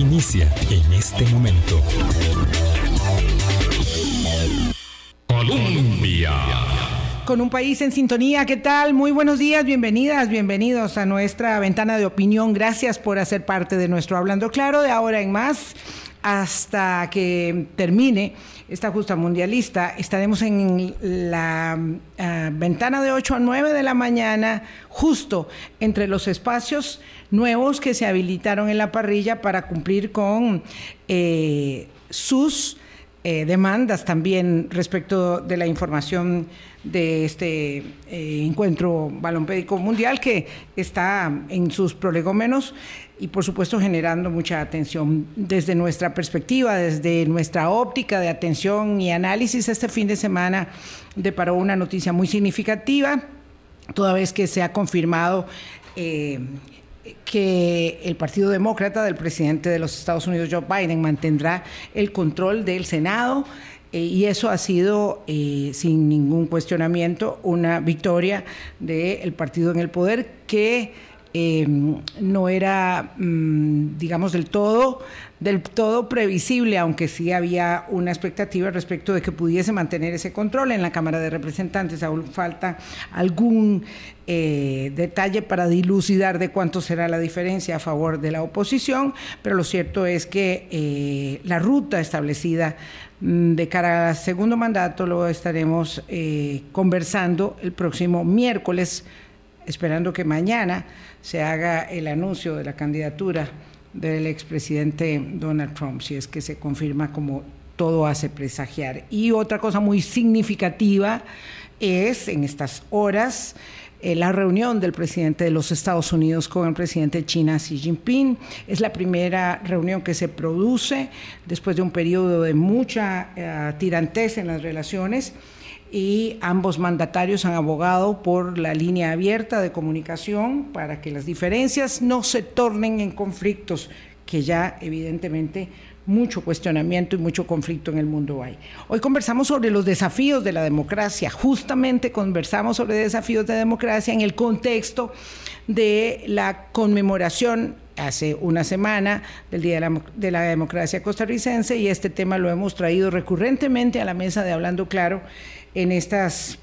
inicia en este momento. Colombia. Con un país en sintonía, ¿qué tal? Muy buenos días, bienvenidas, bienvenidos a nuestra ventana de opinión. Gracias por hacer parte de nuestro Hablando Claro de ahora en más hasta que termine esta justa mundialista. Estaremos en la ah, ventana de 8 a 9 de la mañana, justo entre los espacios nuevos que se habilitaron en la parrilla para cumplir con eh, sus eh, demandas también respecto de la información de este eh, encuentro balompédico mundial que está en sus prolegómenos y por supuesto generando mucha atención desde nuestra perspectiva, desde nuestra óptica de atención y análisis. Este fin de semana deparó una noticia muy significativa, toda vez que se ha confirmado eh, que el Partido Demócrata del presidente de los Estados Unidos, Joe Biden, mantendrá el control del Senado. Eh, y eso ha sido, eh, sin ningún cuestionamiento, una victoria del partido en el poder que Em, no era, mm, digamos, del todo, del todo previsible, aunque sí había una expectativa respecto de que pudiese mantener ese control en la Cámara de Representantes. Aún falta algún eh, detalle para dilucidar de cuánto será la diferencia a favor de la oposición, pero lo cierto es que eh, la ruta establecida mm, de cara al segundo mandato lo estaremos eh, conversando el próximo miércoles, esperando que mañana se haga el anuncio de la candidatura del expresidente Donald Trump, si es que se confirma como todo hace presagiar. Y otra cosa muy significativa es en estas horas eh, la reunión del presidente de los Estados Unidos con el presidente de China, Xi Jinping. Es la primera reunión que se produce después de un periodo de mucha eh, tirantez en las relaciones y ambos mandatarios han abogado por la línea abierta de comunicación para que las diferencias no se tornen en conflictos que ya evidentemente mucho cuestionamiento y mucho conflicto en el mundo hay. Hoy conversamos sobre los desafíos de la democracia, justamente conversamos sobre desafíos de democracia en el contexto de la conmemoración hace una semana del Día de la, de la Democracia Costarricense y este tema lo hemos traído recurrentemente a la mesa de Hablando Claro en estas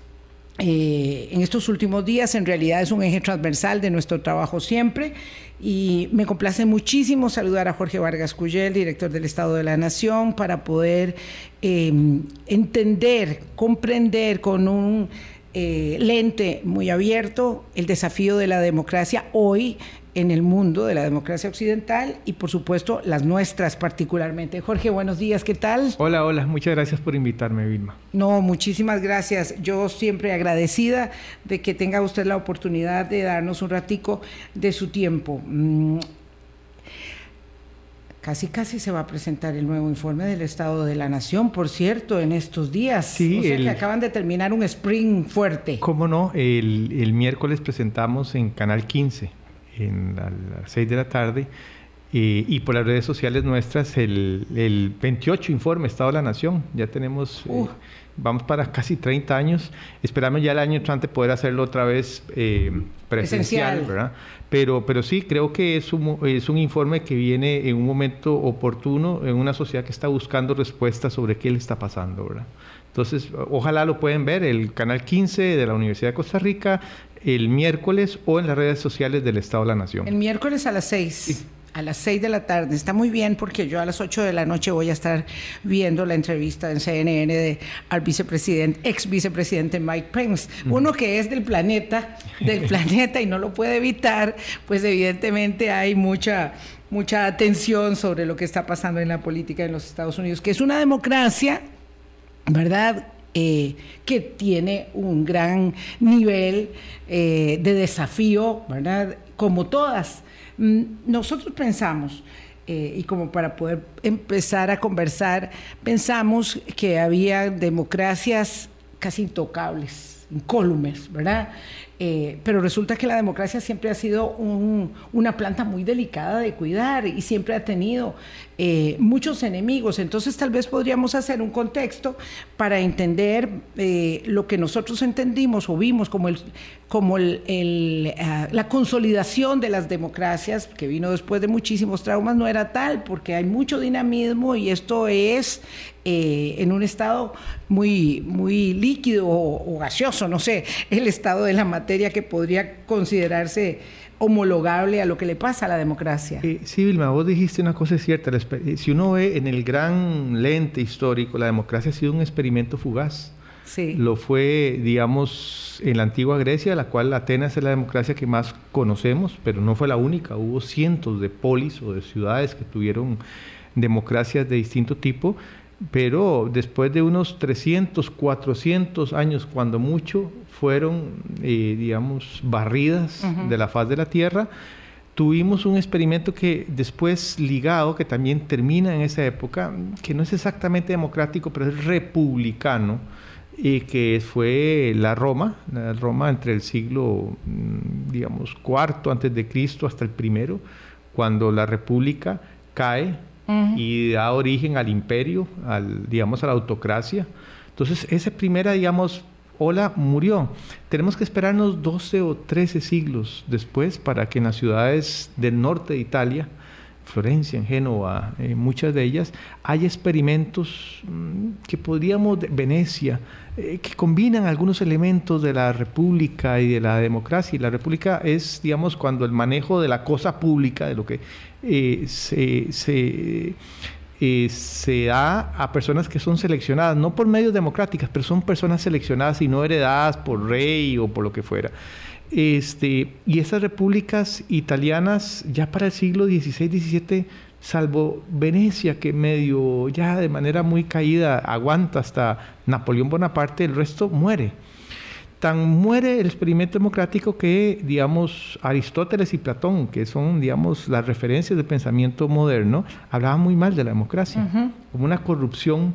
eh, en estos últimos días. En realidad es un eje transversal de nuestro trabajo siempre. Y me complace muchísimo saludar a Jorge Vargas Cuyel, director del Estado de la Nación, para poder eh, entender, comprender con un eh, lente muy abierto el desafío de la democracia hoy en el mundo de la democracia occidental y por supuesto las nuestras particularmente. Jorge, buenos días, ¿qué tal? Hola, hola, muchas gracias por invitarme, Vilma. No, muchísimas gracias. Yo siempre agradecida de que tenga usted la oportunidad de darnos un ratico de su tiempo. Mm, casi casi se va a presentar el nuevo informe del Estado de la Nación, por cierto, en estos días. Sí, o sea que acaban de terminar un spring fuerte. ¿Cómo no? El, el miércoles presentamos en Canal 15 en, a las 6 de la tarde. Eh, y por las redes sociales nuestras el, el, 28 informe Estado de la Nación. Ya tenemos, eh, vamos para casi 30 años. Esperamos ya el año entrante poder hacerlo otra vez eh, presencial, ¿verdad? Pero, pero sí, creo que es un, es un informe que viene en un momento oportuno, en una sociedad que está buscando respuestas sobre qué le está pasando, ¿verdad? Entonces, ojalá lo pueden ver, el canal 15 de la Universidad de Costa Rica, el miércoles o en las redes sociales del Estado de la Nación. El miércoles a las 6. A las 6 de la tarde. Está muy bien porque yo a las 8 de la noche voy a estar viendo la entrevista en CNN de, al vicepresidente, ex vicepresidente Mike Pence. Uno que es del planeta, del planeta y no lo puede evitar, pues evidentemente hay mucha mucha atención sobre lo que está pasando en la política en los Estados Unidos, que es una democracia ¿verdad? Eh, que tiene un gran nivel eh, de desafío, ¿verdad? Como todas. Mm, nosotros pensamos, eh, y como para poder empezar a conversar, pensamos que había democracias casi intocables, incólumes, ¿verdad? Eh, pero resulta que la democracia siempre ha sido una planta muy delicada de cuidar y siempre ha tenido eh, muchos enemigos. Entonces tal vez podríamos hacer un contexto para entender eh, lo que nosotros entendimos o vimos como, como ah, la consolidación de las democracias, que vino después de muchísimos traumas, no era tal, porque hay mucho dinamismo y esto es en un estado muy, muy líquido o, o gaseoso, no sé, el estado de la materia que podría considerarse homologable a lo que le pasa a la democracia. sí, Vilma, vos dijiste una cosa cierta. Si uno ve en el gran lente histórico, la democracia ha sido un experimento fugaz. Sí. Lo fue, digamos, en la antigua Grecia, la cual Atenas es la democracia que más conocemos, pero no fue la única. Hubo cientos de polis o de ciudades que tuvieron democracias de distinto tipo pero después de unos 300, 400 años, cuando mucho, fueron, eh, digamos, barridas de la faz de la Tierra, tuvimos un experimento que después ligado, que también termina en esa época, que no es exactamente democrático, pero es republicano, y que fue la Roma, la Roma entre el siglo, mm, digamos, cuarto antes de Cristo hasta el primero, cuando la república cae y da origen al imperio, al, digamos, a la autocracia. Entonces, esa primera, digamos, ola murió. Tenemos que esperarnos 12 o 13 siglos después para que en las ciudades del norte de Italia, Florencia, en Génova, eh, muchas de ellas, haya experimentos mm, que podríamos, Venecia, eh, que combinan algunos elementos de la república y de la democracia. Y la república es, digamos, cuando el manejo de la cosa pública, de lo que eh, se, se, eh, se, da a personas que son seleccionadas, no por medios democráticos, pero son personas seleccionadas y no heredadas por rey o por lo que fuera. Este, y esas repúblicas italianas ya para el siglo XVI, XVII, salvo Venecia, que medio ya de manera muy caída aguanta hasta Napoleón Bonaparte, el resto muere. Tan muere el experimento democrático que, digamos, Aristóteles y Platón, que son, digamos, las referencias del pensamiento moderno, hablaban muy mal de la democracia, como una corrupción,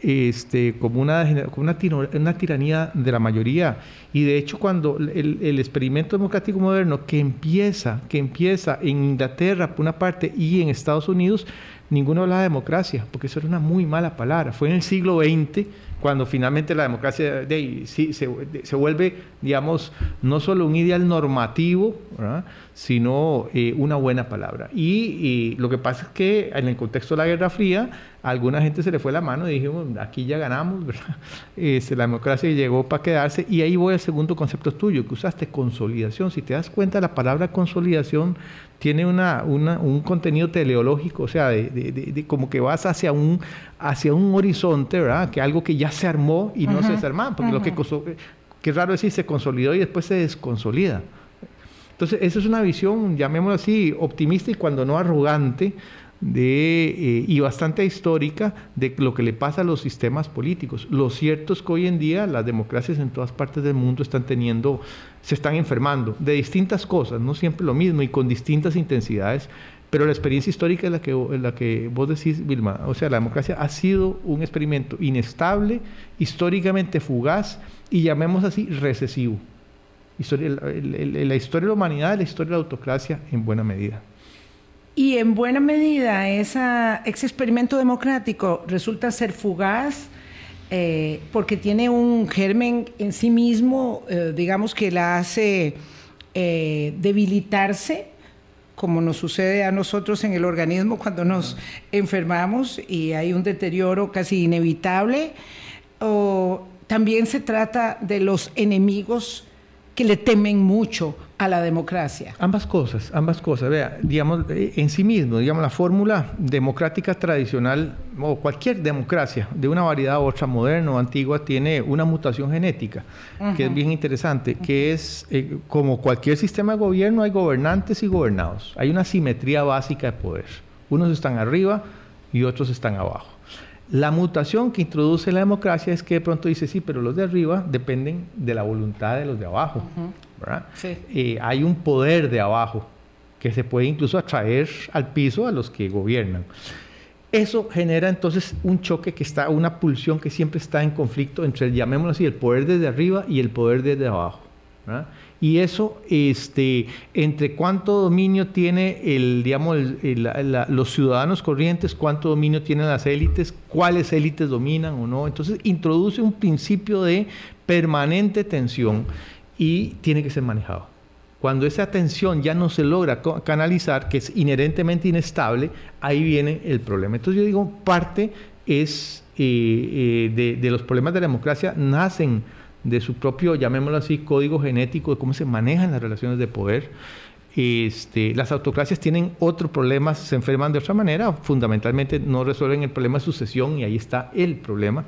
este, como, una, una, una, tiranía de la mayoría. Y de hecho, cuando el, el, experimento democrático moderno que empieza, que empieza en Inglaterra por una parte y en Estados Unidos, ninguno habla de democracia, porque eso era una muy mala palabra. Fue en el siglo XX cuando finalmente la democracia de, sí, se, se, vuelve, digamos, no solo un ideal normativo, sino eh, una buena palabra. Y, lo que pasa es que en el contexto de la Guerra Fría, a alguna gente se le fue la mano y dijimos, aquí ya ganamos, ¿verdad? Este, la democracia llegó para quedarse. Y ahí voy al segundo concepto tuyo, que usaste consolidación. Si te das cuenta, la palabra consolidación tiene una, un contenido teleológico, o sea, de, como que vas hacia un, hacia un horizonte, ¿verdad? Que algo que ya se armó y no se desarmó, porque lo que, que raro decir, se consolidó y después se desconsolida. Entonces, esa es una visión, llamémoslo así, optimista y cuando no arrogante, de, eh, y bastante histórica de lo que le pasa a los sistemas políticos. Lo cierto es que hoy en día las democracias en todas partes del mundo están teniendo, se están enfermando de distintas cosas, no siempre lo mismo y con distintas intensidades, pero la experiencia histórica es la que, la que vos decís, Vilma. O sea, la democracia ha sido un experimento inestable, históricamente fugaz y llamémoslo así recesivo. Historia, la historia de la humanidad, la historia de la autocracia en buena medida. Y en buena medida esa, ese experimento democrático resulta ser fugaz eh, porque tiene un germen en sí mismo, eh, digamos que la hace eh, debilitarse, como nos sucede a nosotros en el organismo cuando nos enfermamos y hay un deterioro casi inevitable. O también se trata de los enemigos que le temen mucho a la democracia. Ambas cosas, ambas cosas. Vea, digamos, eh, en sí mismo, digamos, la fórmula democrática tradicional o cualquier democracia de una variedad u otra, moderna o antigua, tiene una mutación genética, que es bien interesante, que es, eh, como cualquier sistema de gobierno, hay gobernantes y gobernados. Hay una simetría básica de poder. Unos están arriba y otros están abajo. La mutación que introduce la democracia es que de pronto dice, sí, pero los de arriba dependen de la voluntad de los de abajo. Eh, hay un poder de abajo que se puede incluso atraer al piso a los que gobiernan. Eso genera entonces un choque que está, una pulsión que siempre está en conflicto entre, llamémoslo así, el poder desde arriba y el poder desde abajo. Y eso, este, entre cuánto dominio tiene el, digamos, los ciudadanos corrientes, cuánto dominio tienen las élites, cuáles élites dominan o no. Entonces introduce un principio de permanente tensión y tiene que ser manejado. Cuando esa tensión ya no se logra canalizar, que es inherentemente inestable, ahí viene el problema. Entonces yo digo, parte es eh, eh, de, los problemas de la democracia nacen de su propio, llamémoslo así, código genético de cómo se manejan las relaciones de poder. Este, las autocracias tienen otro problema, se enferman de otra manera, fundamentalmente no resuelven el problema de sucesión y ahí está el problema.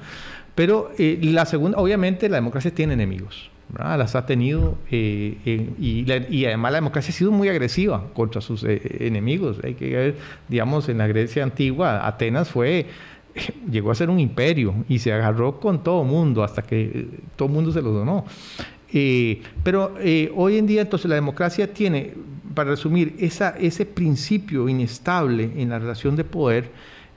Pero eh, la segunda, obviamente la democracia tiene enemigos las ha tenido eh, y, además la democracia ha sido muy agresiva contra sus eh, enemigos. Hay que ver, digamos, en la Grecia antigua, Atenas fue, llegó a ser un imperio y se agarró con todo mundo hasta que eh, todo mundo se lo donó. pero hoy en día entonces la democracia tiene, para resumir, ese principio inestable en la relación de poder,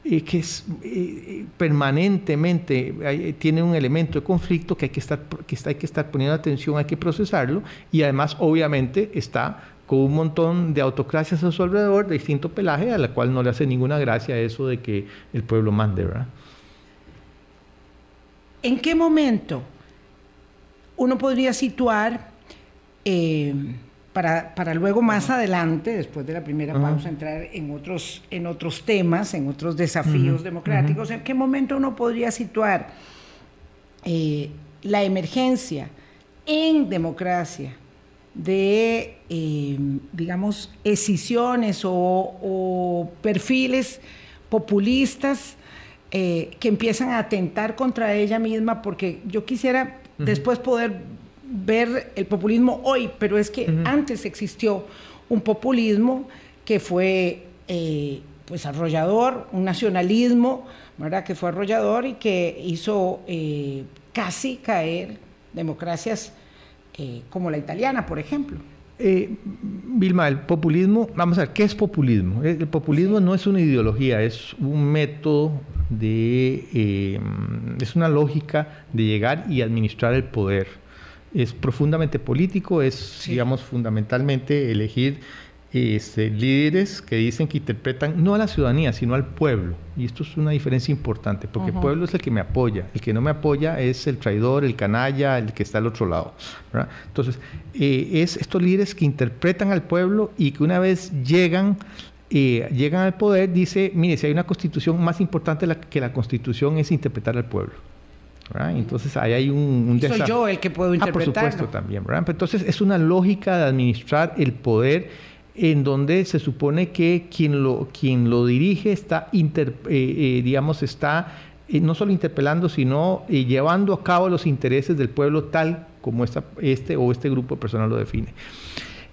que es eh, permanentemente tiene un elemento de conflicto que hay que, estar, que hay que estar poniendo atención, hay que procesarlo y además obviamente está con un montón de autocracias a su alrededor de distinto pelaje a la cual no le hace ninguna gracia eso de que el pueblo mande, ¿verdad? ¿En qué momento uno podría situar eh, para, luego más adelante, después de la primera pausa, entrar en otros, en otros temas, en otros desafíos democráticos. ¿En qué momento uno podría situar eh, la emergencia en democracia de, eh, digamos, escisiones o, perfiles populistas eh, que empiezan a atentar contra ella misma? Porque yo quisiera después poder ver el populismo hoy, pero es que antes existió un populismo que fue eh, pues arrollador, un nacionalismo, ¿verdad? que fue arrollador y que hizo eh, casi caer democracias eh, como la italiana, por ejemplo. Vilma, el populismo, vamos a ver, ¿qué es populismo? El populismo no es una ideología, es un método de, es una lógica de llegar y administrar el poder es profundamente político, es, digamos, fundamentalmente elegir este, líderes que dicen que interpretan no a la ciudadanía, sino al pueblo. Y esto es una diferencia importante, porque el pueblo es el que me apoya, el que no me apoya es el traidor, el canalla, el que está al otro lado. Entonces, eh, es estos líderes que interpretan al pueblo y que una vez llegan eh, llegan al poder, dice, mire, si hay una constitución más importante que la constitución es interpretar al pueblo. Entonces ahí hay un, Soy yo el que puedo interpretar. Ah, por supuesto también, Entonces es una lógica de administrar el poder en donde se supone que quien lo, quien lo dirige está, eh, eh, digamos, está eh, no solo interpelando, sino llevando a cabo los intereses del pueblo tal como esta, este o este grupo de personas lo define.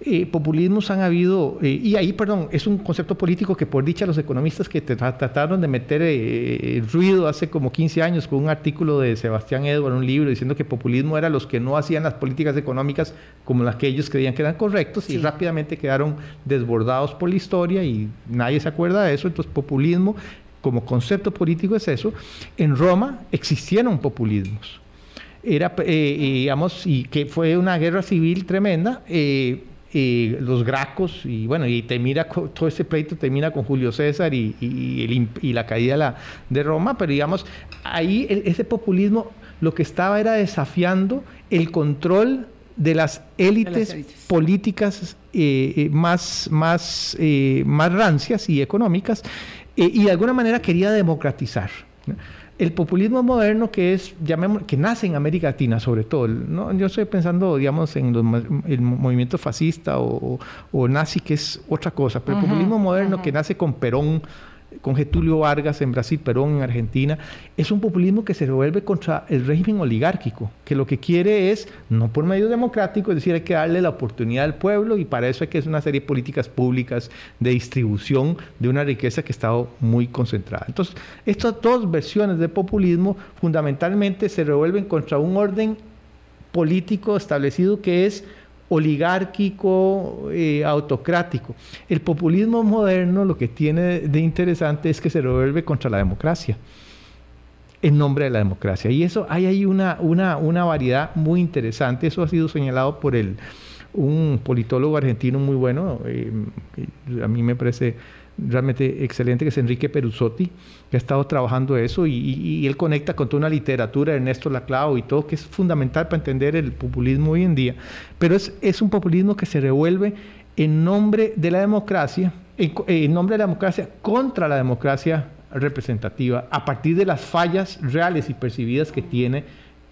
Eh, populismos han habido, eh, y ahí, perdón, es un concepto político que por dicha los economistas que trataron de meter eh, ruido hace como 15 años con un artículo de Sebastián Edward, un libro, diciendo que populismo era los que no hacían las políticas económicas como las que ellos creían que eran correctos y rápidamente quedaron desbordados por la historia y nadie se acuerda de eso, entonces populismo como concepto político es eso. En Roma existieron populismos. Era, digamos, y que fue una guerra civil tremenda, los Gracos, y bueno, y termina todo ese pleito termina con Julio César y, y, la caída de, Roma, pero digamos, ahí ese populismo lo que estaba era desafiando el control de las élites, políticas eh, eh, más, más, eh, más rancias y económicas, y de alguna manera quería democratizar el populismo moderno que es, llamemos, que nace en América Latina sobre todo, ¿no? yo estoy pensando, digamos, en el movimiento fascista o, nazi, que es otra cosa, pero el populismo moderno que nace con Perón, con Getulio Vargas en Brasil, Perón en Argentina, es un populismo que se revuelve contra el régimen oligárquico, que lo que quiere es, no por medio democrático, es decir, hay que darle la oportunidad al pueblo y para eso hay que hacer una serie de políticas públicas de distribución de una riqueza que ha estado muy concentrada. Entonces, estas dos versiones de populismo fundamentalmente se revuelven contra un orden político establecido que es oligárquico, eh, autocrático. El populismo moderno lo que tiene de interesante es que se revuelve contra la democracia, en nombre de la democracia. Y eso hay ahí una, una, una variedad muy interesante, eso ha sido señalado por el un politólogo argentino muy bueno, eh, a mí me parece realmente excelente, que es Enrique Perusotti, que ha estado trabajando eso y, él conecta con toda una literatura Ernesto Laclau y todo, que es fundamental para entender el populismo hoy en día. Pero es, es un populismo que se revuelve en nombre de la democracia, en, nombre de la democracia contra la democracia representativa, a partir de las fallas reales y percibidas que tiene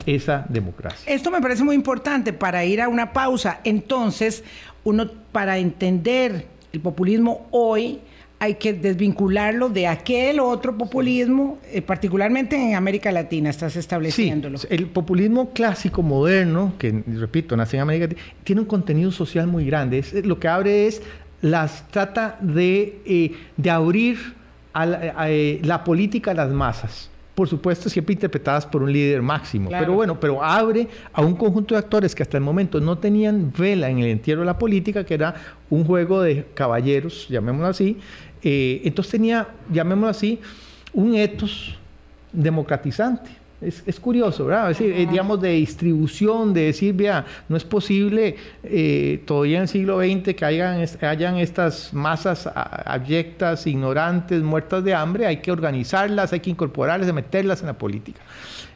esa democracia. Esto me parece muy importante para ir a una pausa. Entonces, uno para entender el populismo hoy, hay que desvincularlo de aquel otro populismo, eh, particularmente en América Latina, estás estableciéndolo. Sí, el populismo clásico, moderno, que repito, nace en América Latina, tiene un contenido social muy grande. lo que abre es, las trata de, eh, de abrir a la, eh, la política a las masas por supuesto, siempre interpretadas por un líder máximo. Pero bueno, pero abre a un conjunto de actores que hasta el momento no tenían vela en el entierro de la política, que era un juego de caballeros, llamémoslo así. Eh, entonces tenía, llamémoslo así, un etos democratizante es, curioso, ¿verdad? Es decir, digamos, de distribución, de decir, vea, no es posible eh, todavía en el siglo XX que hayan, hayan estas masas abyectas, ignorantes, muertas de hambre, hay que organizarlas, hay que incorporarlas, meterlas en la política.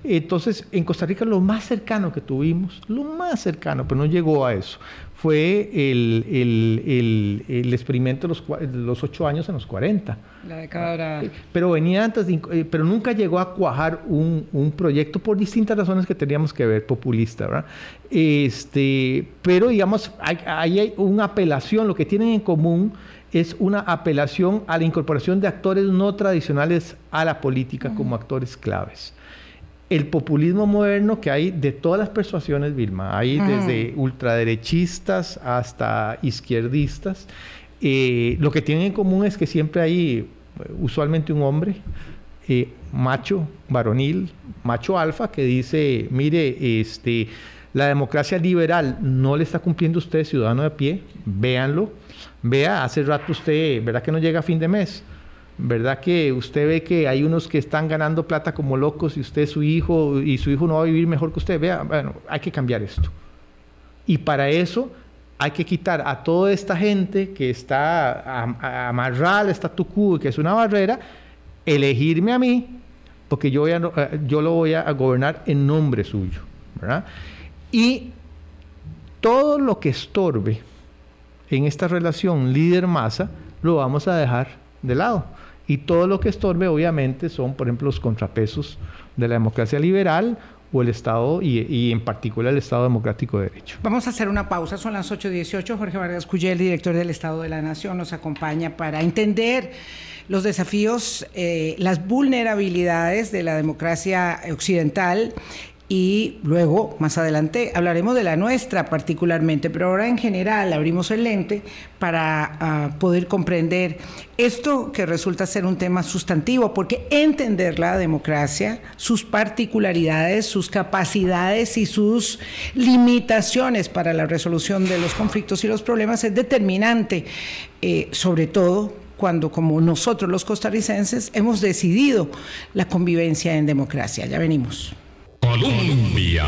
Entonces, en Costa Rica lo más cercano que tuvimos, lo más cercano, pero no llegó a eso, fue el, el, el, experimento de los, los, ocho años en los 40. La década eh, Pero venía antes, eh, pero nunca llegó a cuajar un, un, proyecto por distintas razones que teníamos que ver, populista, ¿verdad? Este, pero digamos, ahí hay una apelación, lo que tienen en común es una apelación a la incorporación de actores no tradicionales a la política como actores claves el populismo moderno que hay de todas las persuasiones, Vilma. Hay desde ultraderechistas hasta izquierdistas. Eh, lo que tienen en común es que siempre hay eh, usualmente un hombre, eh, macho, varonil, macho alfa, que dice, mire, este, la democracia liberal no le está cumpliendo usted, ciudadano de pie, véanlo. Vea, hace rato usted, ¿verdad que no llega a fin de mes? ¿Verdad? Que usted ve que hay unos que están ganando plata como locos y usted es su hijo y su hijo no va a vivir mejor que usted. Vea, bueno, hay que cambiar esto. Y para eso hay que quitar a toda esta gente que está amarrada quo y que es una barrera, elegirme a mí, porque yo, voy a, eh, yo lo voy a gobernar en nombre suyo, ¿verdad? Y todo lo que estorbe en esta relación líder-masa, lo vamos a dejar de lado. Y todo lo que estorbe, obviamente, son, por ejemplo, los contrapesos de la democracia liberal o el Estado y, en particular el Estado Democrático de Derecho. Vamos a hacer una pausa, son las 8.18. Jorge Vargas Cuyel, director del Estado de la Nación, nos acompaña para entender los desafíos, eh, las vulnerabilidades de la democracia occidental y luego, más adelante, hablaremos de la nuestra particularmente, pero ahora en general abrimos el lente para ah, poder comprender esto que resulta ser un tema sustantivo, porque entender la democracia, sus particularidades, sus capacidades y sus limitaciones para la resolución de los conflictos y los problemas es determinante, eh, sobre todo cuando como nosotros los costarricenses hemos decidido la convivencia en democracia. Ya venimos. Colombia.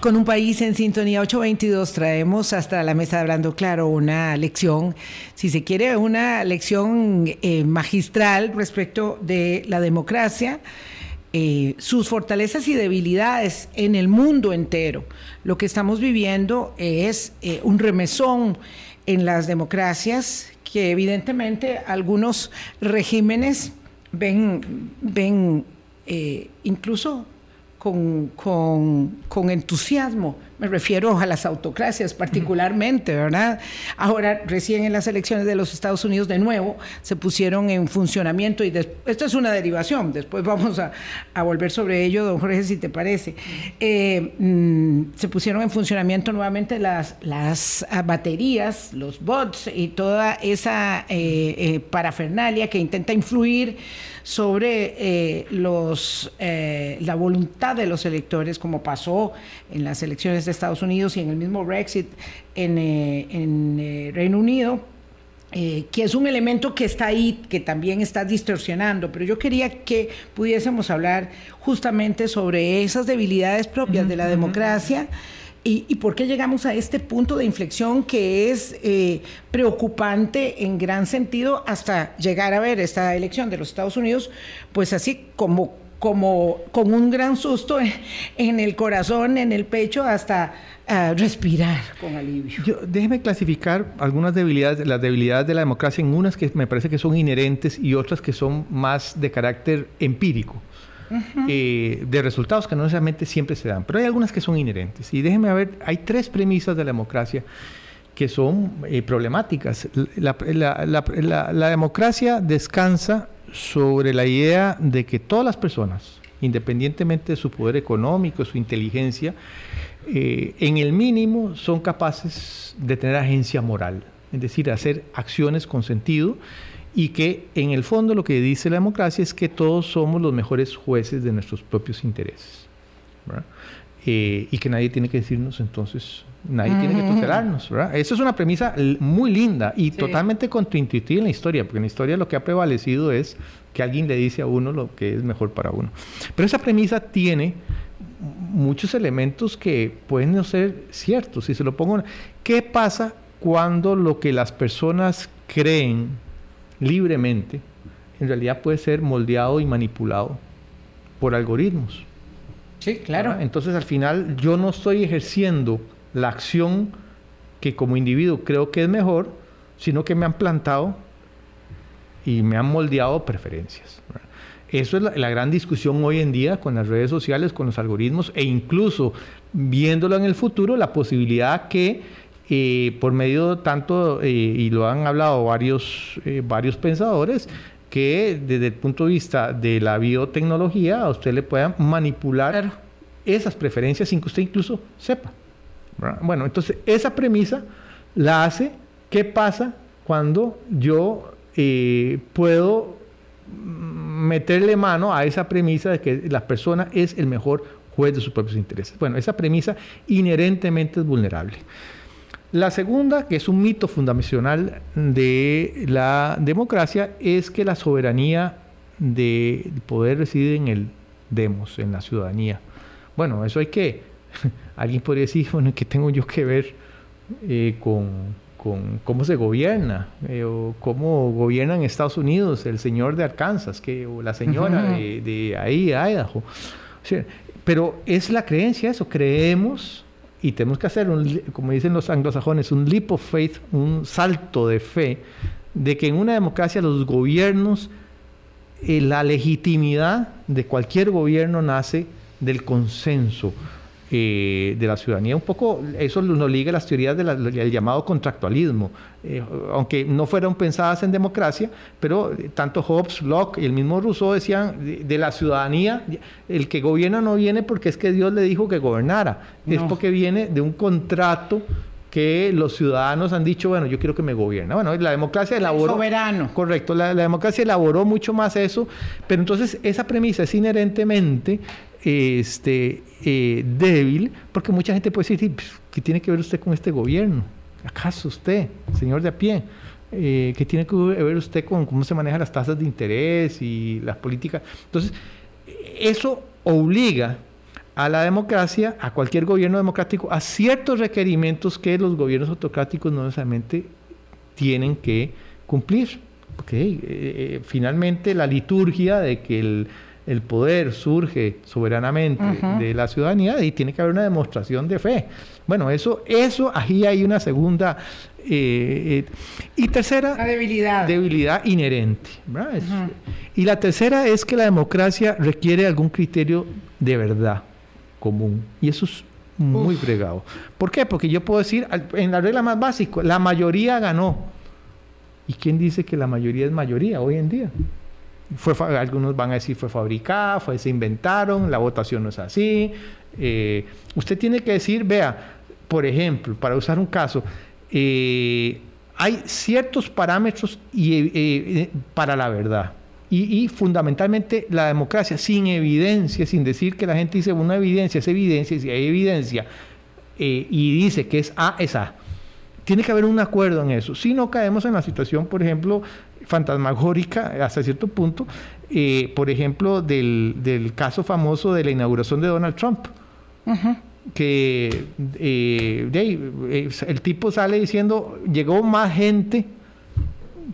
Con un país en sintonía 822 traemos hasta la mesa de Hablando Claro una lección, si se quiere, una lección eh, magistral respecto de la democracia, eh, sus fortalezas y debilidades en el mundo entero. Lo que estamos viviendo es eh, un remesón en las democracias que evidentemente algunos regímenes ven, ven incluso con, con, entusiasmo. Me refiero a las autocracias particularmente, ¿verdad? Ahora, recién en las elecciones de los Estados Unidos, de nuevo, se pusieron en funcionamiento y esto es una derivación, después vamos a, volver sobre ello, don Jorge, si te parece. Eh, mm, se pusieron en funcionamiento nuevamente las, las baterías, los bots y toda esa eh, eh, parafernalia que intenta influir sobre eh, los, eh, la voluntad de los electores, como pasó en las elecciones de Estados Unidos y en el mismo Brexit en, eh, en Reino Unido. que es un elemento que está ahí, que también está distorsionando, pero yo quería que pudiésemos hablar justamente sobre esas debilidades propias de la democracia ¿Y, por qué llegamos a este punto de inflexión que es eh, preocupante en gran sentido hasta llegar a ver esta elección de los Estados Unidos, pues así como, como con un gran susto en el corazón, en el pecho, hasta uh, respirar con alivio? Yo, déjeme clasificar algunas debilidades, las debilidades de la democracia en unas que me parece que son inherentes y otras que son más de carácter empírico. Eh, de resultados que no necesariamente siempre se dan, pero hay algunas que son inherentes. Y déjenme ver, hay tres premisas de la democracia que son eh, problemáticas. La, democracia descansa sobre la idea de que todas las personas, independientemente de su poder económico, su inteligencia, eh, en el mínimo son capaces de tener agencia moral, es decir, hacer acciones con sentido y que en el fondo lo que dice la democracia es que todos somos los mejores jueces de nuestros propios intereses. Eh, y que nadie tiene que decirnos entonces, nadie tiene que tutelarnos. ¿verdad? Esa es una premisa muy linda y totalmente contraintuitiva en la historia, porque en la historia lo que ha prevalecido es que alguien le dice a uno lo que es mejor para uno. Pero esa premisa tiene muchos elementos que pueden no ser ciertos. Si se lo pongo, ¿qué pasa cuando lo que las personas creen libremente, en realidad puede ser moldeado y manipulado por algoritmos. Sí, claro. Entonces al final yo no estoy ejerciendo la acción que como individuo creo que es mejor, sino que me han plantado y me han moldeado preferencias. Eso es la, gran discusión hoy en día con las redes sociales, con los algoritmos e incluso viéndolo en el futuro, la posibilidad que eh, por medio tanto, eh, y lo han hablado varios, eh, varios pensadores, que desde el punto de vista de la biotecnología a usted le puedan manipular esas preferencias sin que usted incluso sepa. Bueno, entonces esa premisa la hace, ¿qué pasa cuando yo puedo meterle mano a esa premisa de que la persona es el mejor juez de sus propios intereses? Bueno, esa premisa inherentemente es vulnerable. La segunda, que es un mito fundamental de la democracia, es que la soberanía del poder reside en el demos, en la ciudadanía. Bueno, eso hay que, alguien podría decir, bueno, ¿qué tengo yo que ver eh, con, cómo se gobierna? Eh, o cómo gobierna en Estados Unidos el señor de Arkansas, que, o la señora de, de, ahí, Idaho. pero es la creencia eso, creemos y tenemos que hacer, un, como dicen los anglosajones, un leap of faith, un salto de fe, de que en una democracia los gobiernos, eh, la legitimidad de cualquier gobierno nace del consenso eh, de la ciudadanía. Un poco eso nos liga a las teorías del llamado contractualismo, eh, aunque no fueron pensadas en democracia, pero tanto Hobbes, Locke y el mismo Rousseau decían de, la ciudadanía, el que gobierna no viene porque es que Dios le dijo que gobernara, es porque viene de un contrato que los ciudadanos han dicho, bueno, yo quiero que me gobierne. Bueno, la democracia elaboró... Soberano. Correcto, la, democracia elaboró mucho más eso, pero entonces esa premisa es inherentemente este, eh, débil, porque mucha gente puede decir, pues, ¿qué tiene que ver usted con este gobierno? ¿Acaso usted, señor de a pie? Eh, ¿Qué tiene que ver usted con cómo se manejan las tasas de interés y las políticas? Entonces, eso obliga a la democracia, a cualquier gobierno democrático, a ciertos requerimientos que los gobiernos autocráticos no necesariamente tienen que cumplir. Eh, finalmente, la liturgia de que el, poder surge soberanamente de la ciudadanía y tiene que haber una demostración de fe. Bueno, eso, eso, ahí hay una segunda eh, y tercera, debilidad. debilidad inherente. Y la tercera es que la democracia requiere algún criterio de verdad común. Y eso es muy fregado. ¿Por qué? Porque yo puedo decir, en la regla más básica, la mayoría ganó. ¿Y quién dice que la mayoría es mayoría hoy en día? Fue, algunos van a decir fue fabricada, fue, se inventaron, la votación no es así. Eh, usted tiene que decir, vea, por ejemplo, para usar un caso, eh, hay ciertos parámetros y, eh, para la verdad y, fundamentalmente la democracia sin evidencia, sin decir que la gente dice una evidencia, es evidencia, si hay evidencia eh, y dice que es A, es A. Tiene que haber un acuerdo en eso. Si no caemos en la situación, por ejemplo, fantasmagórica hasta cierto punto, eh, por ejemplo, del, caso famoso de la inauguración de Donald Trump. que eh, eh, el tipo sale diciendo, llegó más gente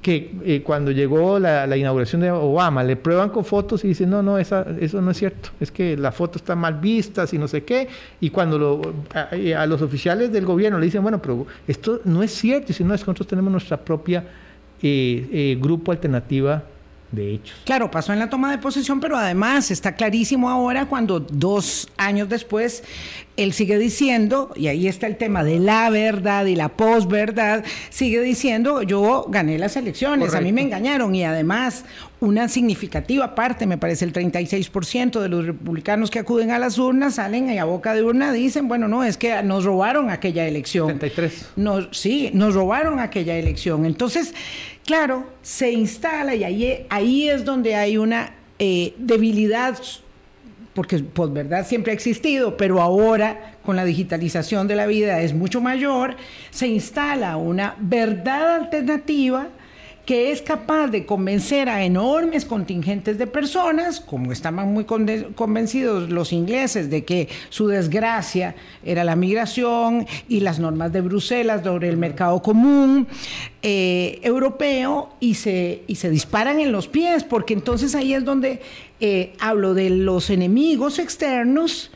que eh, cuando llegó la, inauguración de Obama, le prueban con fotos y dicen, no, no, esa, eso no es cierto, es que la foto está mal vista, y no sé qué, y cuando lo, a, los oficiales del gobierno le dicen, bueno, pero esto no es cierto, y si no es nosotros tenemos nuestra propia grupo alternativa de hechos. Claro, pasó en la toma de posesión, pero además está clarísimo ahora cuando dos años después él sigue diciendo, y ahí está el tema de la verdad y la posverdad, sigue diciendo, yo gané las elecciones, a mí me engañaron y además una significativa parte, me parece el 36% de los republicanos que acuden a las urnas salen y a boca de urna dicen, bueno, no, es que nos robaron aquella elección. 33. Nos, sí, nos robaron aquella elección. Entonces, claro, se instala y ahí, ahí es donde hay una eh, debilidad porque pues verdad siempre ha existido, pero ahora con la digitalización de la vida es mucho mayor, se instala una verdad alternativa que es capaz de convencer a enormes contingentes de personas, como estaban muy convencidos los ingleses de que su desgracia era la migración y las normas de Bruselas sobre el mercado común eh, europeo, y se, y se disparan en los pies, porque entonces ahí es donde eh, hablo de los enemigos externos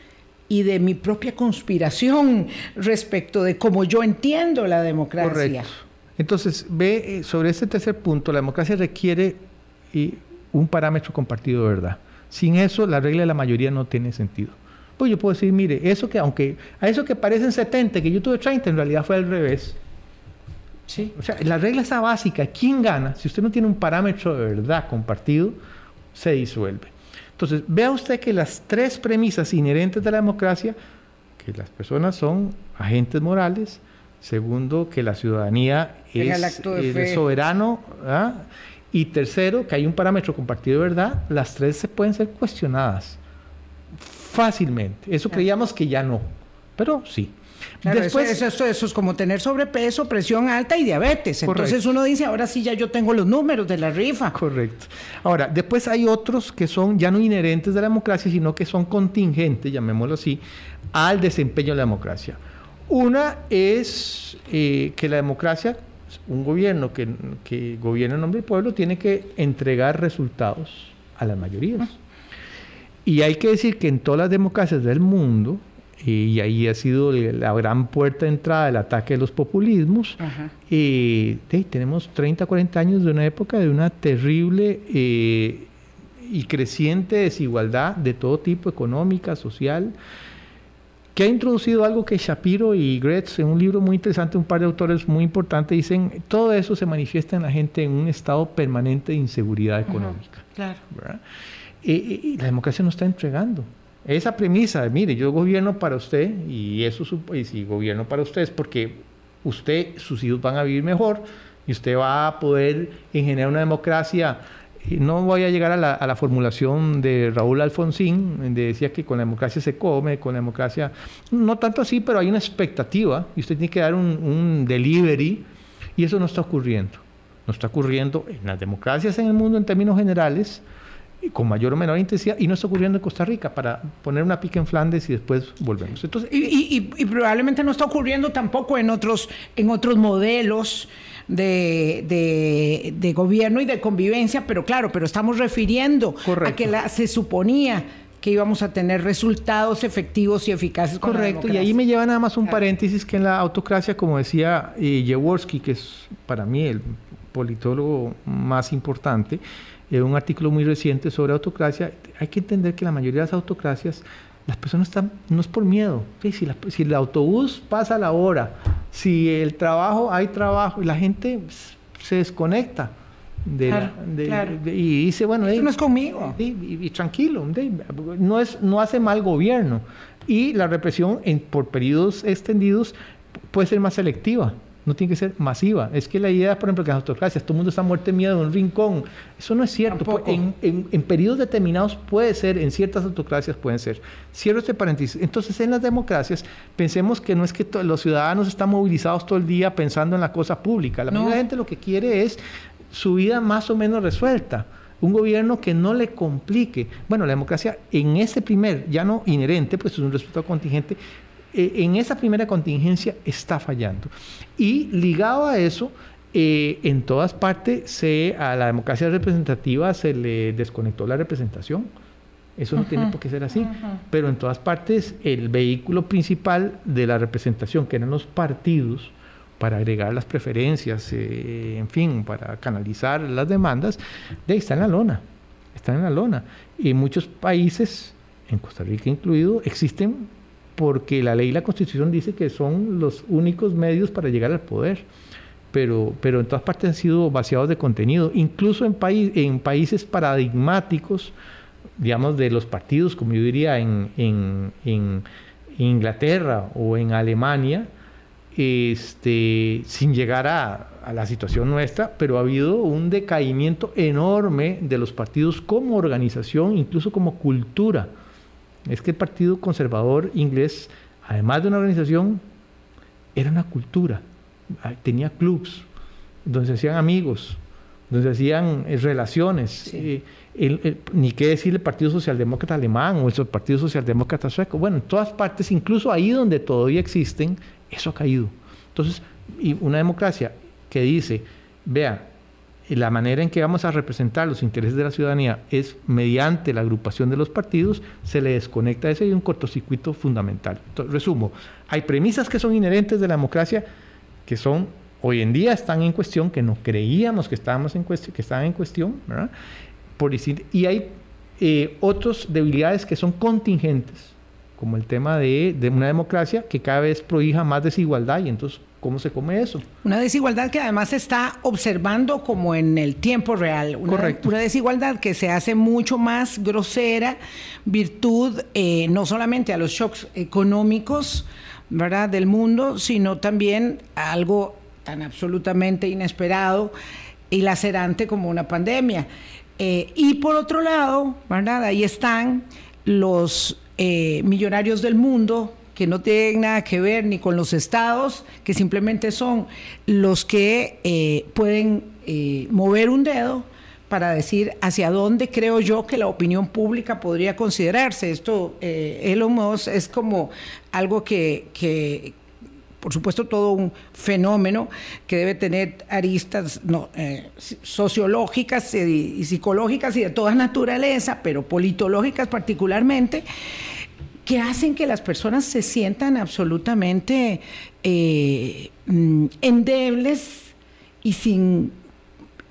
y de mi propia conspiración respecto de cómo yo entiendo la democracia. Entonces, ve, eh, sobre este tercer punto, la democracia requiere un parámetro compartido de verdad. Sin eso, la regla de la mayoría no tiene sentido. Pues yo puedo decir, mire, eso que aunque a eso que parecen 70, que yo tuve 30, en realidad fue al revés. Sí. O sea, la regla está básica. ¿Quién gana? Si usted no tiene un parámetro de verdad compartido, se disuelve. Entonces, vea usted que las tres premisas inherentes de la democracia, que las personas son agentes morales, segundo, que la ciudadanía es, soberano, ¿ah? y tercero, que hay un parámetro compartido de verdad, las tres se pueden ser cuestionadas fácilmente. Eso creíamos que ya no, pero sí. Después, eso, eso, es como tener sobrepeso, presión alta y diabetes. Entonces uno dice, ahora sí ya yo tengo los números de la rifa. Correcto. Ahora, después hay otros que son ya no inherentes de la democracia, sino que son contingentes, llamémoslo así, al desempeño de la democracia. Una es eh, que la democracia, un gobierno que, que, gobierna en nombre del pueblo, tiene que entregar resultados a las mayorías. Y hay que decir que en todas las democracias del mundo, y ahí ha sido la gran puerta de entrada del ataque de los populismos. y tenemos 30, 40 años de una época de una terrible eh, y creciente desigualdad de todo tipo, económica, social, que ha introducido algo que Shapiro y Gretz, en un libro muy interesante, un par de autores muy importantes, dicen, todo eso se manifiesta en la gente en un estado permanente de inseguridad económica. claro. y la democracia no está entregando. Esa premisa, mire, yo gobierno para usted y eso y si gobierno para usted es porque usted, sus hijos van a vivir mejor y usted va a poder generar una democracia. No voy a llegar a la, formulación de Raúl Alfonsín, donde decía que con la democracia se come, con la democracia, no tanto así, pero hay una expectativa y usted tiene que dar un, delivery y eso no está ocurriendo. No está ocurriendo en las democracias en el mundo en términos generales con mayor o menor intensidad y no está ocurriendo en Costa Rica para poner una pica en Flandes y después volvemos. Entonces, y, probablemente no está ocurriendo tampoco en otros, en otros modelos de, de, gobierno y de convivencia, pero claro, pero estamos refiriendo a que la, se suponía que íbamos a tener resultados efectivos y eficaces. Correcto, y ahí me lleva nada más un paréntesis que en la autocracia, como decía eh, Jaworski, que es para mí el politólogo más importante, un artículo muy reciente sobre autocracia, hay que entender que la mayoría de las autocracias, las personas están, no es por miedo, si, si el autobús pasa a la hora, si el trabajo, hay trabajo, y la gente se desconecta. De y dice, bueno, Esto no es conmigo. Y, tranquilo, no, es, no hace mal gobierno. Y la represión en, por periodos extendidos puede ser más selectiva no tiene que ser masiva. Es que la idea, por ejemplo, que las autocracias todo el mundo está muerto de miedo en un rincón, eso no es cierto. En, en, periodos determinados puede ser, en ciertas autocracias pueden ser. Cierro este paréntesis. Entonces, en las democracias, pensemos que no es que los ciudadanos están movilizados todo el día pensando en la cosa pública. La mayoría de la gente lo que quiere es su vida más o menos resuelta. Un gobierno que no le complique. Bueno, la democracia en este primer, ya no inherente, pues es un resultado contingente, eh, en esa primera contingencia está fallando. Y ligado a eso, eh, en todas partes se, a la democracia representativa se le desconectó la representación. Eso no tiene por qué ser así. Pero en todas partes el vehículo principal de la representación, que eran los partidos, para agregar las preferencias, eh, en fin, para canalizar las demandas, de, está en la lona. Están en la lona. Y muchos países, en Costa Rica incluido, existen porque la ley y la constitución dice que son los únicos medios para llegar al poder. Pero, pero en todas partes han sido vaciados de contenido, incluso en, en países paradigmáticos, digamos, de los partidos, como yo diría, en, en Inglaterra o en Alemania, este, sin llegar a, la situación nuestra, pero ha habido un decaimiento enorme de los partidos como organización, incluso como cultura. Es que el Partido Conservador inglés, además de una organización, era una cultura. Ah, tenía clubs donde se hacían amigos, donde se hacían eh, relaciones. Eh, ni qué decir el Partido Socialdemócrata Alemán o el Partido Socialdemócrata Sueco. Bueno, en todas partes, incluso ahí donde todavía existen, eso ha caído. Entonces, y una democracia que dice, vea, la manera en que vamos a representar los intereses de la ciudadanía es mediante la agrupación de los partidos, se le desconecta ese y un cortocircuito fundamental. Entonces, resumo, hay premisas que son inherentes de la democracia que son hoy en día están en cuestión, que no creíamos que, estábamos en cuestión, que estaban en cuestión, Por, y hay eh, otras debilidades que son contingentes como el tema de, una democracia que cada vez prohija más desigualdad y entonces, ¿cómo se come eso? Una desigualdad que además se está observando como en el tiempo real. Una, Correcto. Una desigualdad que se hace mucho más grosera, virtud eh, no solamente a los shocks económicos, ¿verdad?, del mundo, sino también a algo tan absolutamente inesperado y lacerante como una pandemia. Eh, y por otro lado, ¿verdad? Ahí están los eh, millonarios del mundo que no tienen nada que ver ni con los estados, que simplemente son los que eh, pueden eh, mover un dedo para decir hacia dónde creo yo que la opinión pública podría considerarse. Esto, Elon Musk es como algo que, por supuesto, todo un fenómeno que debe tener aristas no, sociológicas y psicológicas y de toda naturaleza, pero politológicas particularmente, que hacen que las personas se sientan absolutamente eh, mm, endebles y sin,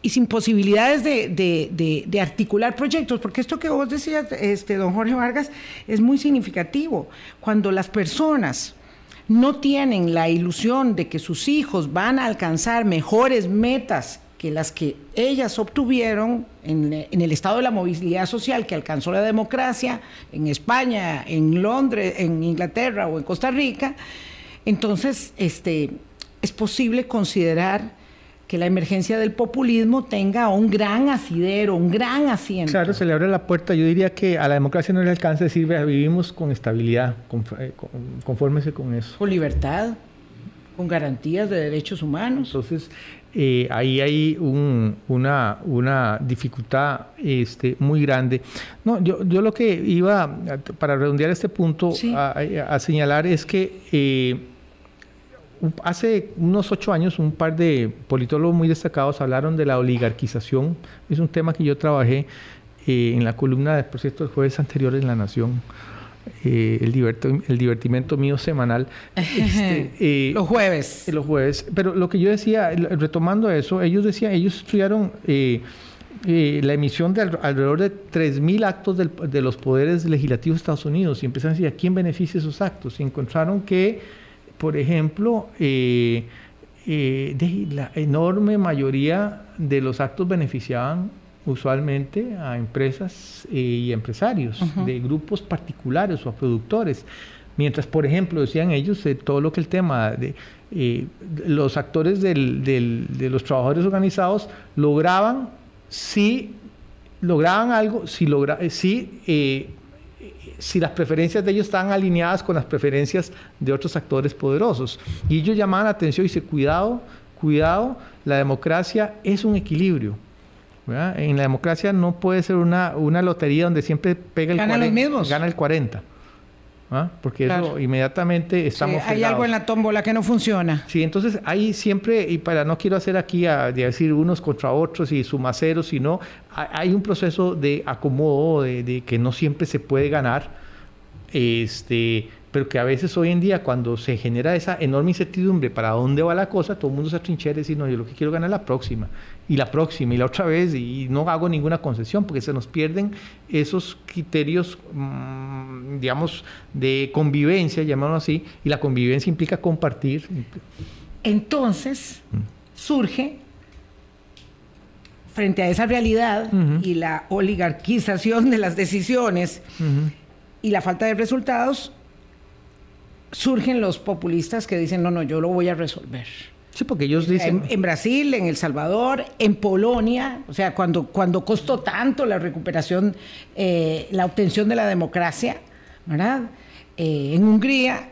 y sin posibilidades de, articular proyectos, porque esto que vos decías, este, don Jorge Vargas, es muy significativo. Cuando las personas no tienen la ilusión de que sus hijos van a alcanzar mejores metas que las que ellas obtuvieron en, el estado de la movilidad social que alcanzó la democracia en España, en Londres, en Inglaterra o en Costa Rica, entonces este, es posible considerar que la emergencia del populismo tenga un gran asidero, un gran asiento. Claro, se le abre la puerta. Yo diría que a la democracia no le alcanza decir, vivimos con estabilidad, eh, confórmese con eso. Con libertad, con garantías de derechos humanos. Entonces, eh, ahí hay una, una, dificultad este, muy grande. No, yo, yo lo que iba, para redondear este punto, a, señalar es que eh, hace unos ocho años un par de politólogos muy destacados hablaron de la oligarquización. Es un tema que yo trabajé eh, en la columna, por cierto, el jueves anterior en La Nación. Eh, el, el divertimento mío semanal. Este, eh, los jueves. Los jueves. Pero lo que yo decía, retomando eso, ellos decían, ellos estudiaron eh, la emisión de alrededor de 3.000 actos de los poderes legislativos de Estados Unidos y empezaron a decir, ¿a quién beneficia esos actos? Y encontraron que, por ejemplo, de la enorme mayoría de los actos beneficiaban usualmente a empresas eh, y empresarios de grupos particulares o a productores. Mientras, por ejemplo, decían ellos, eh, todo lo que el tema de eh, los actores del, de los trabajadores organizados lograban, si lograban algo, si, logra, si, si las preferencias de ellos estaban alineadas con las preferencias de otros actores poderosos. Y ellos llamaban la atención y dice, cuidado, cuidado, la democracia es un equilibrio en la democracia no puede ser una, una lotería donde siempre pega el gana 40, gana el 40. ¿ah? porque eso inmediatamente estamos... hay algo en la tómbola que no funciona. Sí, entonces ahí siempre, y para no quiero hacer aquí a, decir unos contra otros y sumaceros, sino hay un proceso de acomodo, de, de que no siempre se puede ganar. Este, pero que a veces hoy en día cuando se genera esa enorme incertidumbre para dónde va la cosa, todo el mundo se atrinchera y dice, no, yo lo que quiero ganar es la próxima, y la próxima, y la otra vez, y no hago ninguna concesión, porque se nos pierden esos criterios, mm, digamos, de convivencia, llamémoslo así, y la convivencia implica compartir. Entonces, mm. surge frente a esa realidad y la oligarquización de las decisiones y la falta de resultados, surgen los populistas que dicen, no, no, yo lo voy a resolver. Sí, porque ellos dicen... En, Brasil, en El Salvador, en Polonia, o sea, cuando, cuando costó tanto la recuperación, eh, la obtención de la democracia, ¿verdad? Eh, en Hungría,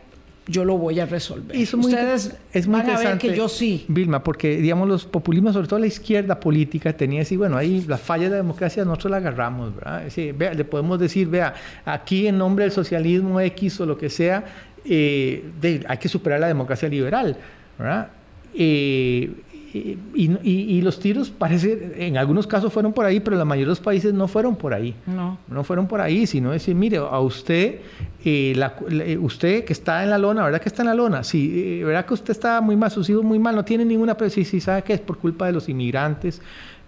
yo lo voy a resolver. Y Ustedes es muy van a ver que yo sí. Vilma, porque digamos los populismos, sobre todo la izquierda política, tenía así, bueno, ahí la falla de la democracia nosotros la agarramos, ¿verdad? vea, le podemos decir, vea, aquí en nombre del socialismo X o lo que sea, eh, hay que superar la democracia liberal, ¿verdad? Eh, y, los tiros parece, en algunos casos fueron por ahí, pero la mayoría de los países no fueron por ahí. No. No fueron por ahí, sino decir, mire, a usted, eh, usted que está en la lona, ¿verdad que está en la lona? Sí, ¿verdad que usted está muy mal, sus hijos muy mal, no tiene ninguna, pero sí, sí, sabe que es por culpa de los inmigrantes,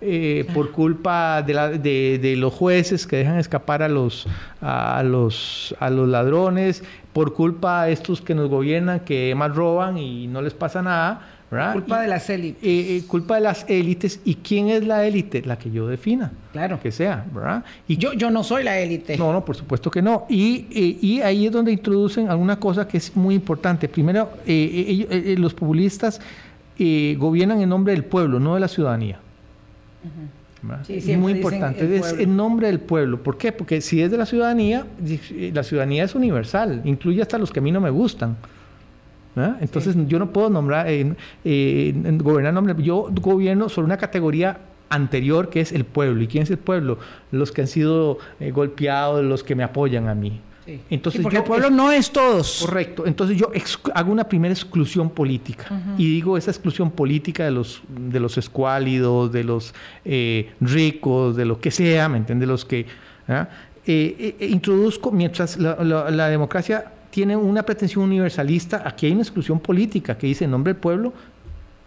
eh, por culpa de, la, de, los jueces que dejan escapar a los, a, los, a los ladrones, por culpa de estos que nos gobiernan que más roban y no les pasa nada. ¿verdad? Culpa de las élites. Eh, eh, culpa de las élites. ¿Y quién es la élite? La que yo defina. Claro. Que sea, ¿verdad? Y yo, yo no soy la élite. No, no, por supuesto que no. Y, y ahí es donde introducen alguna cosa que es muy importante. Primero, los populistas gobiernan en nombre del pueblo, no de la ciudadanía es muy importante, es en nombre del pueblo. ¿Por qué? Porque si es de la ciudadanía, la ciudadanía es universal, incluye hasta los que a mí no me gustan. Entonces yo no puedo nombrar, gobernar nombre, yo gobierno sobre una categoría anterior que es el pueblo. ¿Y quién es el pueblo? Los que han sido eh, golpeados, los que me apoyan a mí. Entonces porque el pueblo no es todos. Correcto. Entonces yo hago una primera exclusión política. Y digo esa exclusión política de los, de los escuálidos, de los eh, ricos, de lo que sea, ¿me entiendes? Los que... ¿ah? Eh, eh, introduzco, mientras la, democracia tiene una pretensión universalista, aquí hay una exclusión política que dice en nombre del pueblo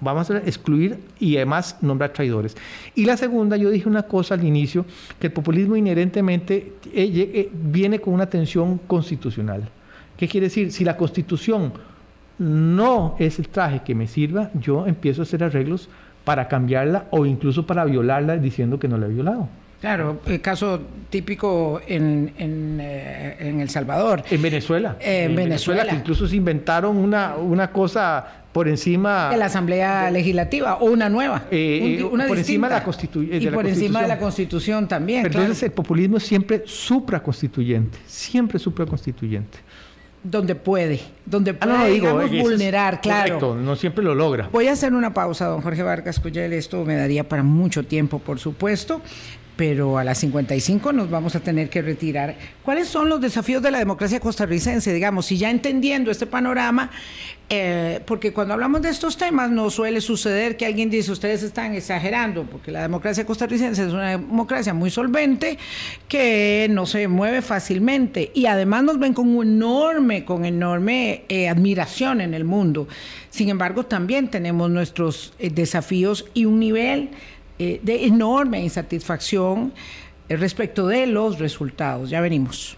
vamos a excluir y además nombrar traidores. Y la segunda, yo dije una cosa al inicio, que el populismo inherentemente eh, eh, viene con una tensión constitucional. ¿Qué quiere decir? Si la constitución no es el traje que me sirva, yo empiezo a hacer arreglos para cambiarla o incluso para violarla diciendo que no la he violado. Claro, el caso típico en, en, eh, en El Salvador. En Venezuela. en, Venezuela. que incluso se inventaron una, una cosa por encima de la Asamblea Legislativa o una nueva, eh, eh, una por encima de la, Constitución y por encima de la Constitución también. entonces el populismo es siempre supraconstituyente, siempre supraconstituyente. Donde puede, donde ah, puede, digamos, vulnerar, claro. Correcto, no siempre lo logra. Voy a hacer una pausa, don Jorge Vargas Cuyel. Esto me daría para mucho tiempo, por supuesto pero a las 55 nos vamos a tener que retirar. ¿Cuáles son los desafíos de la democracia costarricense? Digamos, si ya entendiendo este panorama, eh, porque cuando hablamos de estos temas no suele suceder que alguien dice, ustedes están exagerando, porque la democracia costarricense es una democracia muy solvente que no se mueve fácilmente y además nos ven con enorme, con enorme eh, admiración en el mundo. Sin embargo, también tenemos nuestros eh, desafíos y un nivel eh, de enorme insatisfacción eh, respecto de los resultados. Ya venimos.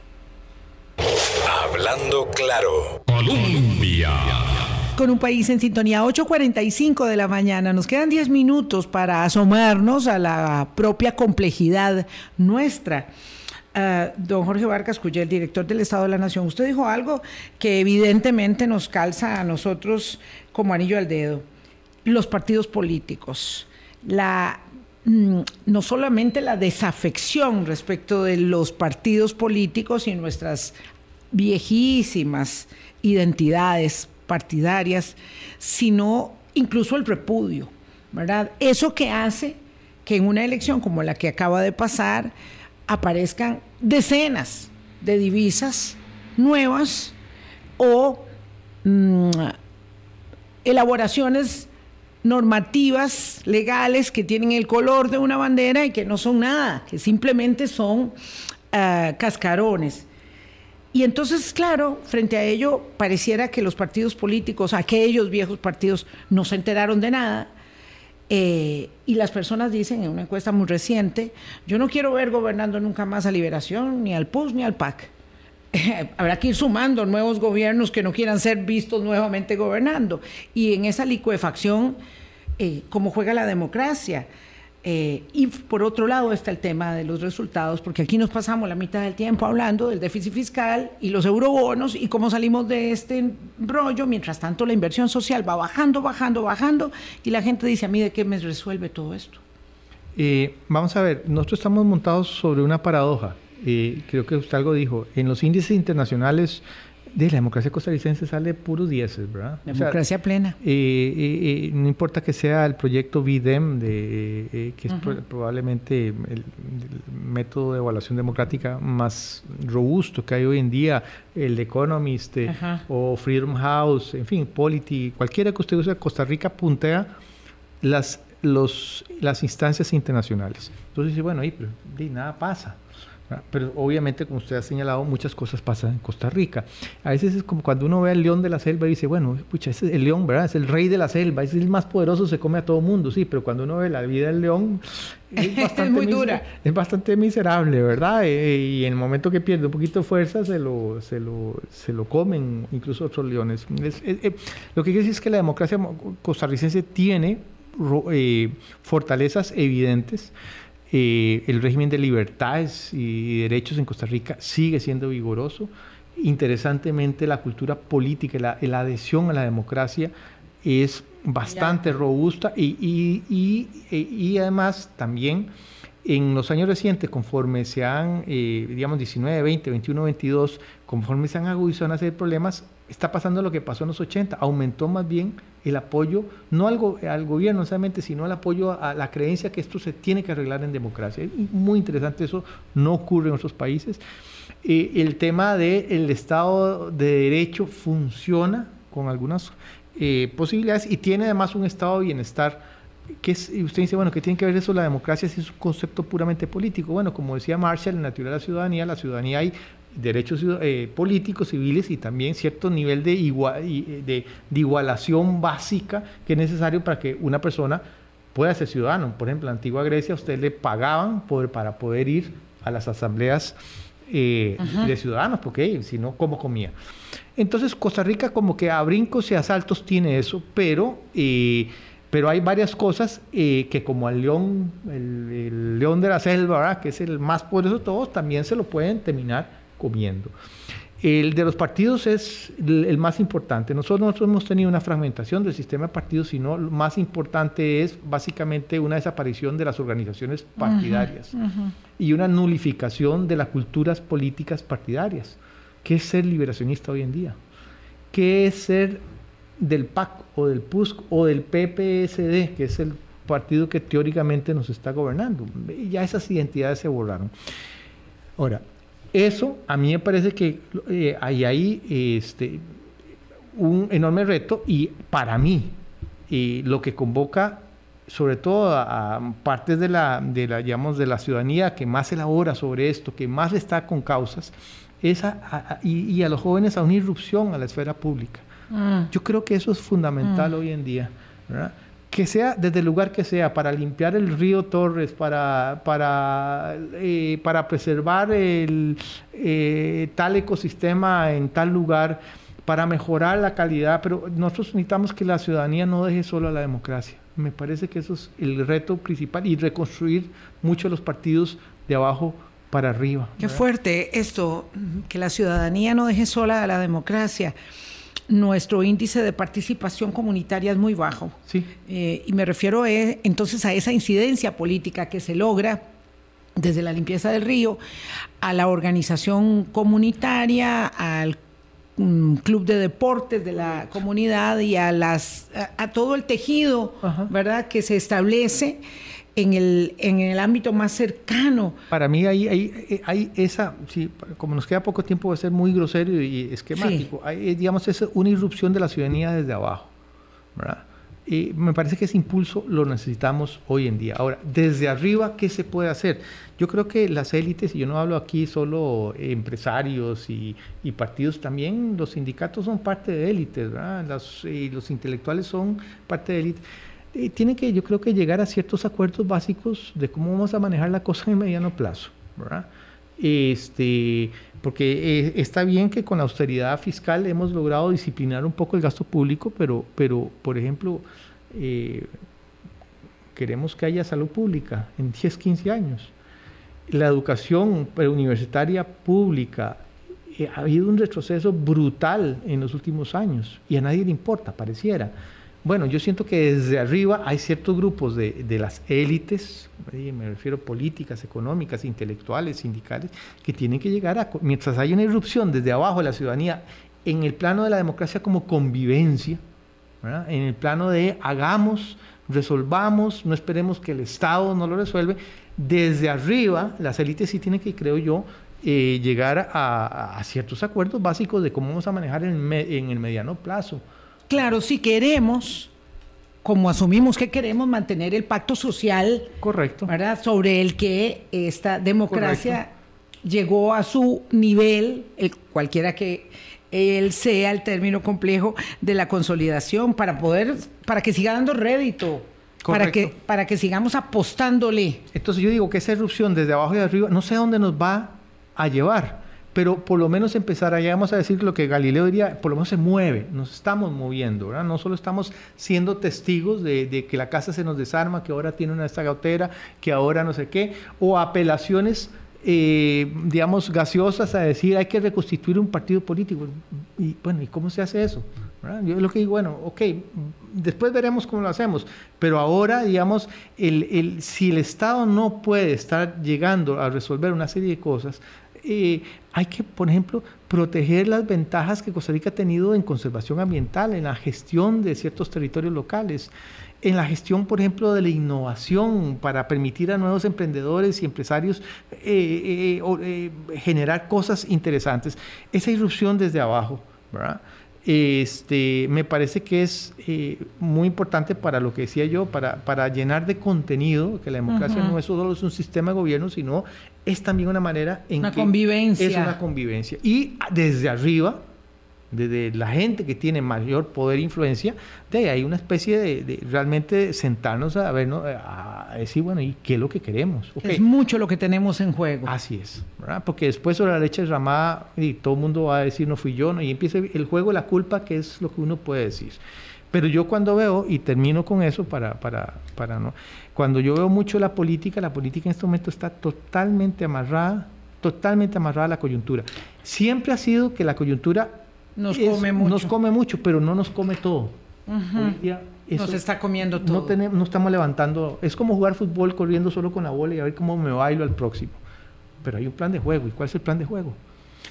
Hablando claro. Colombia. Con un país en sintonía, 8.45 de la mañana. Nos quedan 10 minutos para asomarnos a la propia complejidad nuestra. Ah, don Jorge Vargas el director del Estado de la Nación, usted dijo algo que evidentemente nos calza a nosotros como anillo al dedo. Los partidos políticos, la no solamente la desafección respecto de los partidos políticos y nuestras viejísimas identidades partidarias, sino incluso el repudio, ¿verdad? Eso que hace que en una elección como la que acaba de pasar aparezcan decenas de divisas nuevas o mm, elaboraciones normativas legales que tienen el color de una bandera y que no son nada, que simplemente son ah, cascarones. Y entonces, claro, frente a ello, pareciera que los partidos políticos, aquellos viejos partidos, no se enteraron de nada. Eh, y las personas dicen en una encuesta muy reciente, yo no quiero ver gobernando nunca más a Liberación, ni al PUS, ni al PAC. habrá que ir sumando nuevos gobiernos que no quieran ser vistos nuevamente gobernando. Y en esa licuefacción, eh, ¿cómo juega la democracia? Eh, y por otro lado está el tema de los resultados, porque aquí nos pasamos la mitad del tiempo hablando del déficit fiscal y los eurobonos y cómo salimos de este rollo, mientras tanto la inversión social va bajando, bajando, bajando, y la gente dice, a mí de qué me resuelve todo esto. Eh, vamos a ver, nosotros estamos montados sobre una paradoja. Eh, creo que usted algo dijo, en los índices internacionales de la democracia costarricense sale puros dieces, ¿verdad? Democracia plena. Eh, no importa que sea el proyecto VIDEM, de, que es probablemente el, método de evaluación democrática más robusto que hay hoy en día, el Economist o Freedom House, en fin, Polity, cualquiera que usted use, Costa Rica puntea las, los, las instancias internacionales. Entonces dice, bueno, ahí, pero, nada pasa. Pero obviamente, como usted ha señalado, muchas cosas pasan en Costa Rica. A veces es como cuando uno ve al león de la selva y dice, bueno, pucha, ese es el león, ¿verdad? Es el rey de la selva, es el más poderoso, se come a todo mundo, sí, pero cuando uno ve la vida del león, es bastante, muy dura. Es bastante miserable, ¿verdad? Eh, y en el momento que pierde un poquito de fuerza, se lo, se lo, se lo comen incluso otros leones. Eh, lo que quiere decir es que la democracia costarricense tiene eh, fortalezas evidentes eh, el régimen de libertades y derechos en Costa Rica sigue siendo vigoroso. Interesantemente, la cultura política, la, la adhesión a la democracia es bastante robusta y, y, y, además también en los años recientes, conforme se han, eh, digamos, 19, 20, 21, 22, conforme se han agudizado una serie de problemas, está pasando lo que pasó en los 80, aumentó más bien el apoyo, no al, al gobierno necesariamente, sino el apoyo a, la creencia que esto se tiene que arreglar en democracia. Es muy interesante, eso no ocurre en otros países. Eh, el tema del Estado de Derecho funciona con algunas eh, posibilidades y tiene además un estado de bienestar que es, y usted dice, bueno, ¿qué tiene que ver eso la democracia si es un concepto puramente político? Bueno, como decía Marshall, en la teoría de la ciudadanía, la ciudadanía hay derechos eh, políticos, civiles y también cierto nivel de, igual, eh, de, de, igualación básica que es necesario para que una persona pueda ser ciudadano. Por ejemplo, en la antigua Grecia a usted le pagaban por, para poder ir a las asambleas eh, de ciudadanos, porque si no, ¿cómo comía? Entonces, Costa Rica como que a brincos y asaltos tiene eso, pero... pero hay varias cosas que como al león, el, león de la selva, que es el más poderoso de todos, también se lo pueden terminar comiendo. El de los partidos es el más importante. Nosotros, nosotros hemos tenido una fragmentación del sistema de partidos, sino lo más importante es básicamente una desaparición de las organizaciones partidarias y una nulificación de las culturas políticas partidarias. ¿Qué es ser liberacionista hoy en día? ¿Qué es ser del PAC o del PUSC o del PPSD, que es el partido que teóricamente nos está gobernando? Ya esas identidades se borraron. Ahora, eso a mí me parece que eh, hay ahí este, un enorme reto y para mí lo que convoca sobre todo a, partes de la, de la, de la ciudadanía que más elabora sobre esto, que más está con causas, es y, a los jóvenes a una irrupción a la esfera pública. Mm. Yo creo que eso es fundamental mm. hoy en día. ¿verdad? que sea desde el lugar que sea, para limpiar el río Torres, para, para, eh, para preservar el, eh, tal ecosistema en tal lugar, para mejorar la calidad, pero nosotros necesitamos que la ciudadanía no deje solo a la democracia. Me parece que eso es el reto principal y reconstruir muchos de los partidos de abajo para arriba. Qué fuerte esto, que la ciudadanía no deje sola a la democracia nuestro índice de participación comunitaria es muy bajo. Sí. Eh, y me refiero entonces a esa incidencia política que se logra desde la limpieza del río a la organización comunitaria, al mm, club de deportes de la comunidad y a las a, todo el tejido, ¿verdad? que se establece en el, en el ámbito más cercano. Para mí hay, hay, hay esa, sí, como nos queda poco tiempo, va a ser muy grosero y esquemático. Hay, digamos, es una irrupción de la ciudadanía desde abajo. ¿verdad? Y me parece que ese impulso lo necesitamos hoy en día. Ahora, desde arriba, ¿qué se puede hacer? Yo creo que las élites, y yo no hablo aquí solo empresarios y, y partidos, también los sindicatos son parte de élites, ¿verdad? y los intelectuales son parte de élites. Eh, tiene que, yo creo que llegar a ciertos acuerdos básicos de cómo vamos a manejar la cosa en mediano plazo, ¿verdad? Este, porque eh, está bien que con la austeridad fiscal hemos logrado disciplinar un poco el gasto público, pero, pero por ejemplo, eh, queremos que haya salud pública en 10, 15 años. La educación universitaria pública, eh, ha habido un retroceso brutal en los últimos años y a nadie le importa, pareciera. Bueno, yo siento que desde arriba hay ciertos grupos de, las élites, me refiero políticas, económicas, intelectuales, sindicales, que tienen que llegar a, mientras hay una irrupción desde abajo de la ciudadanía, en el plano de la democracia como convivencia, en el plano de hagamos, resolvamos, no esperemos que el Estado no lo resuelva, desde arriba las élites sí tienen que, creo yo, eh, llegar a, ciertos acuerdos básicos de cómo vamos a manejar en el mediano plazo Claro, si queremos, como asumimos que queremos mantener el pacto social, correcto, ¿verdad? Sobre el que esta democracia llegó a su nivel, cualquiera que él sea el término complejo de la consolidación para poder, para que siga dando rédito. Para que, para que sigamos apostándole. Entonces yo digo que esa erupción desde abajo y de arriba, no sé a dónde nos va a llevar pero por lo menos empezar allá, vamos a decir lo que Galileo diría, por lo menos se mueve, nos estamos moviendo, ¿verdad? No solo estamos siendo testigos de, que la casa se nos desarma, que ahora tiene una estagotera, que ahora no sé qué, o apelaciones, eh, digamos, gaseosas a decir hay que reconstituir un partido político. Y bueno, ¿y cómo se hace eso? Yo lo que digo, bueno, ok, después veremos cómo lo hacemos, pero ahora, digamos, el, si el Estado no puede estar llegando a resolver una serie de cosas, eh, hay que, por ejemplo, proteger las ventajas que Costa Rica ha tenido en conservación ambiental, en la gestión de ciertos territorios locales, en la gestión, por ejemplo, de la innovación para permitir a nuevos emprendedores y empresarios eh, eh, generar cosas interesantes. Esa irrupción desde abajo, ¿verdad? Este, me parece que es eh, muy importante para lo que decía yo, para, para llenar de contenido, que la democracia no es solo es un sistema de gobierno, sino es también una manera en una que convivencia. es una convivencia. Y desde arriba, de, la gente que tiene mayor poder e influencia, de ahí hay una especie de, realmente sentarnos a ver, a decir, bueno, ¿y qué es lo que queremos? Es mucho lo que tenemos en juego. Así es, ¿verdad? Porque después sobre la leche derramada, y todo el mundo va a decir, no fui yo, ¿no? y empieza el juego la culpa, que es lo que uno puede decir. Pero yo cuando veo, y termino con eso para, para, para no, cuando yo veo mucho la política, la política en este momento está totalmente amarrada, totalmente amarrada a la coyuntura. Siempre ha sido que la coyuntura nos come mucho. Nos come mucho, pero no nos come todo. nos está comiendo todo. No, tenemos, no estamos levantando. Es como jugar fútbol corriendo solo con la bola y a ver cómo me bailo al próximo. Pero hay un plan de juego. ¿Y cuál es el plan de juego?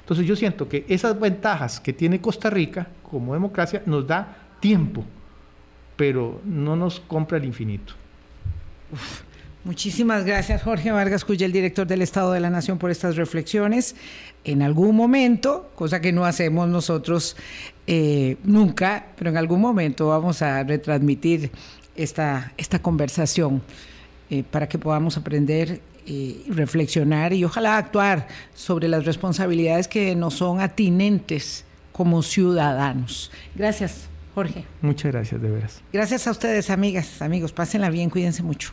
Entonces yo siento que esas ventajas que tiene Costa Rica como democracia nos da tiempo, pero no nos compra el infinito. Muchísimas gracias, Jorge Vargas Cuyel, director del Estado de la Nación, por estas reflexiones. En algún momento, cosa que no hacemos nosotros eh, nunca, pero en algún momento vamos a retransmitir esta, esta conversación eh, para que podamos aprender y reflexionar y ojalá actuar sobre las responsabilidades que nos son atinentes como ciudadanos. Gracias, Jorge. Muchas gracias, de veras. Gracias a ustedes, amigas, amigos. Pásenla bien, cuídense mucho.